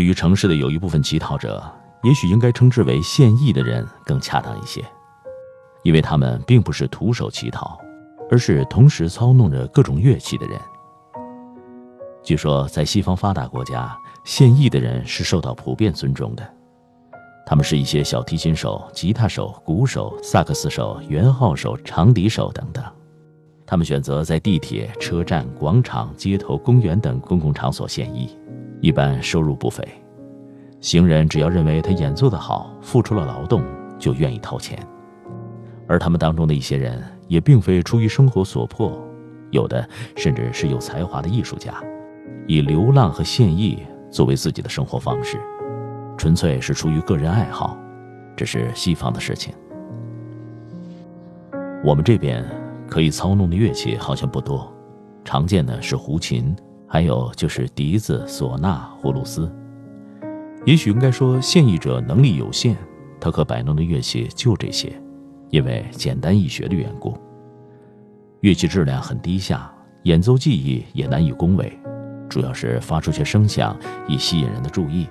对于城市的有一部分乞讨者，也许应该称之为现役的人更恰当一些，因为他们并不是徒手乞讨，而是同时操弄着各种乐器的人。据说，在西方发达国家，现役的人是受到普遍尊重的，他们是一些小提琴手、吉他手、鼓手、萨克斯手、圆号手、长笛手等等，他们选择在地铁、车站、广场、街头、公园等公共场所现役。一般收入不菲，行人只要认为他演奏的好，付出了劳动，就愿意掏钱。而他们当中的一些人，也并非出于生活所迫，有的甚至是有才华的艺术家，以流浪和献艺作为自己的生活方式，纯粹是出于个人爱好。这是西方的事情。我们这边可以操弄的乐器好像不多，常见的是胡琴。还有就是笛子、唢呐、葫芦丝。也许应该说，现役者能力有限，他可摆弄的乐器就这些，因为简单易学的缘故。乐器质量很低下，演奏技艺也难以恭维，主要是发出些声响以吸引人的注意。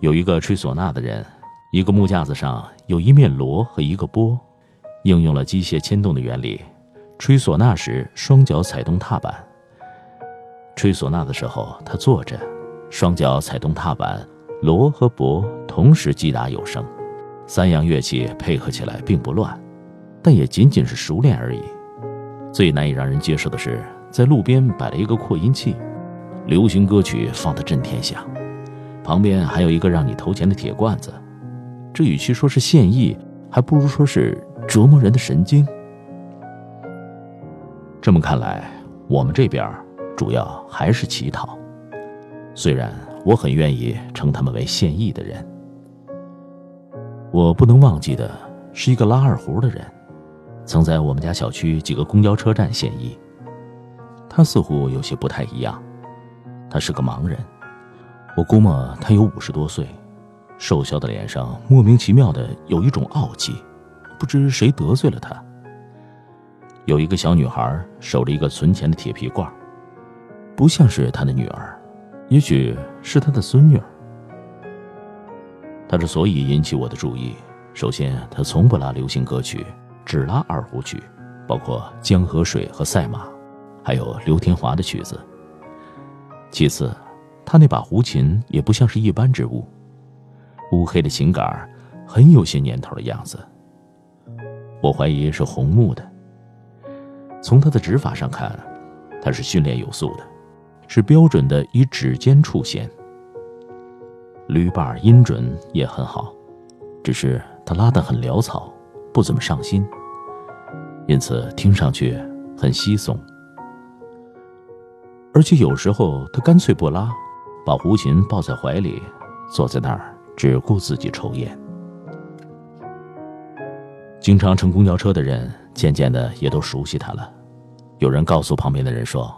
有一个吹唢呐的人，一个木架子上有一面锣和一个钵，应用了机械牵动的原理。吹唢呐时，双脚踩动踏板。吹唢呐的时候，他坐着，双脚踩动踏板，锣和钹同时击打有声，三样乐器配合起来并不乱，但也仅仅是熟练而已。最难以让人接受的是，在路边摆了一个扩音器，流行歌曲放得震天响，旁边还有一个让你投钱的铁罐子。这与其说是献艺，还不如说是折磨人的神经。这么看来，我们这边主要还是乞讨。虽然我很愿意称他们为现役的人。我不能忘记的是一个拉二胡的人，曾在我们家小区几个公交车站现役。他似乎有些不太一样，他是个盲人。我估摸他有五十多岁，瘦削的脸上莫名其妙的有一种傲气，不知谁得罪了他。有一个小女孩守着一个存钱的铁皮罐，不像是他的女儿，也许是他的孙女。儿。他之所以引起我的注意，首先他从不拉流行歌曲，只拉二胡曲，包括《江河水》和《赛马》，还有刘天华的曲子。其次，他那把胡琴也不像是一般之物，乌黑的琴杆，很有些年头的样子。我怀疑是红木的。从他的指法上看，他是训练有素的，是标准的以指尖触弦。驴把音准也很好，只是他拉得很潦草，不怎么上心，因此听上去很稀松。而且有时候他干脆不拉，把胡琴抱在怀里，坐在那儿只顾自己抽烟。经常乘公交车的人。渐渐的也都熟悉他了。有人告诉旁边的人说：“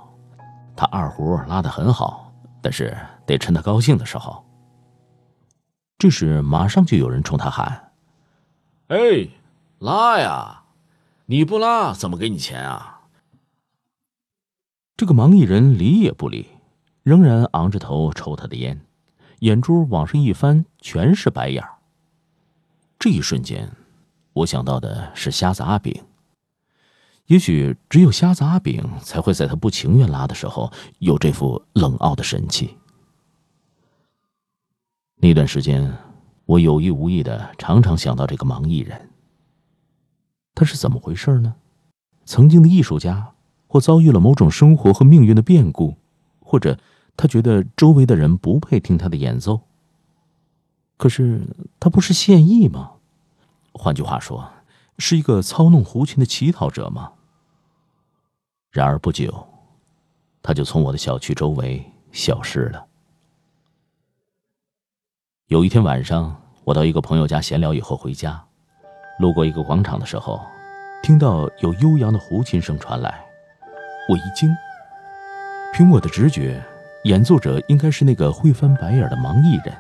他二胡拉得很好，但是得趁他高兴的时候。”这时马上就有人冲他喊：“哎，拉呀！你不拉怎么给你钱啊？”这个盲艺人理也不理，仍然昂着头抽他的烟，眼珠往上一翻，全是白眼儿。这一瞬间，我想到的是瞎子阿炳。也许只有瞎子阿炳才会在他不情愿拉的时候有这副冷傲的神气。那段时间，我有意无意的常常想到这个盲艺人。他是怎么回事呢？曾经的艺术家，或遭遇了某种生活和命运的变故，或者他觉得周围的人不配听他的演奏。可是他不是现役吗？换句话说，是一个操弄胡琴的乞讨者吗？然而不久，他就从我的小区周围消失了。有一天晚上，我到一个朋友家闲聊以后回家，路过一个广场的时候，听到有悠扬的胡琴声传来，我一惊。凭我的直觉，演奏者应该是那个会翻白眼的盲艺人。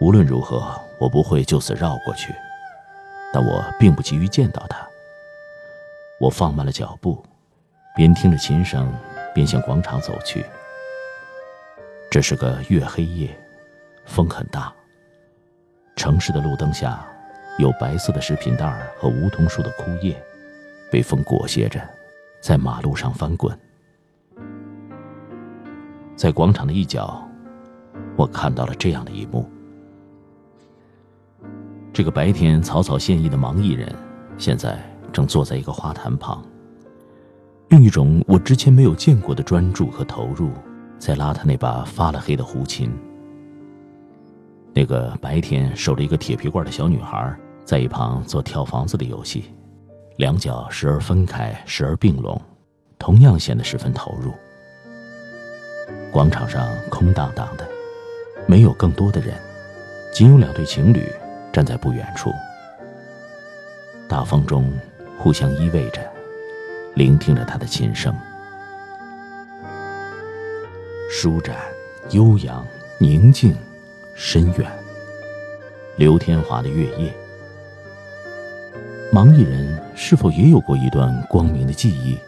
无论如何，我不会就此绕过去，但我并不急于见到他。我放慢了脚步，边听着琴声，边向广场走去。这是个月黑夜。风很大。城市的路灯下，有白色的食品袋和梧桐树的枯叶，被风裹挟着，在马路上翻滚。在广场的一角，我看到了这样的一幕：这个白天草草献艺的盲艺人，现在正坐在一个花坛旁，用一种我之前没有见过的专注和投入，在拉他那把发了黑的胡琴。那个白天守着一个铁皮罐的小女孩，在一旁做跳房子的游戏，两脚时而分开，时而并拢，同样显得十分投入。广场上空荡荡的，没有更多的人，仅有两对情侣站在不远处。大风中，互相依偎着，聆听着他的琴声，舒展、悠扬、宁静。深远。刘天华的月夜，盲艺人是否也有过一段光明的记忆？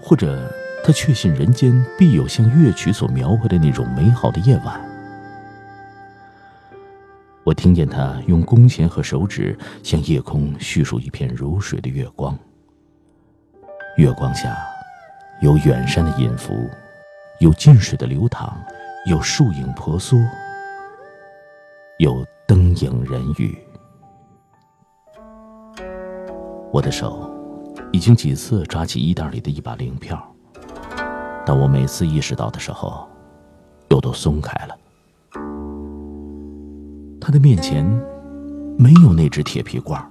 或者他确信人间必有像乐曲所描绘的那种美好的夜晚？我听见他用弓弦和手指向夜空叙述一片如水的月光。月光下，有远山的音符，有近水的流淌，有树影婆娑。有灯影人语，我的手已经几次抓起衣袋里的一把零票，但我每次意识到的时候，又都松开了。他的面前没有那只铁皮罐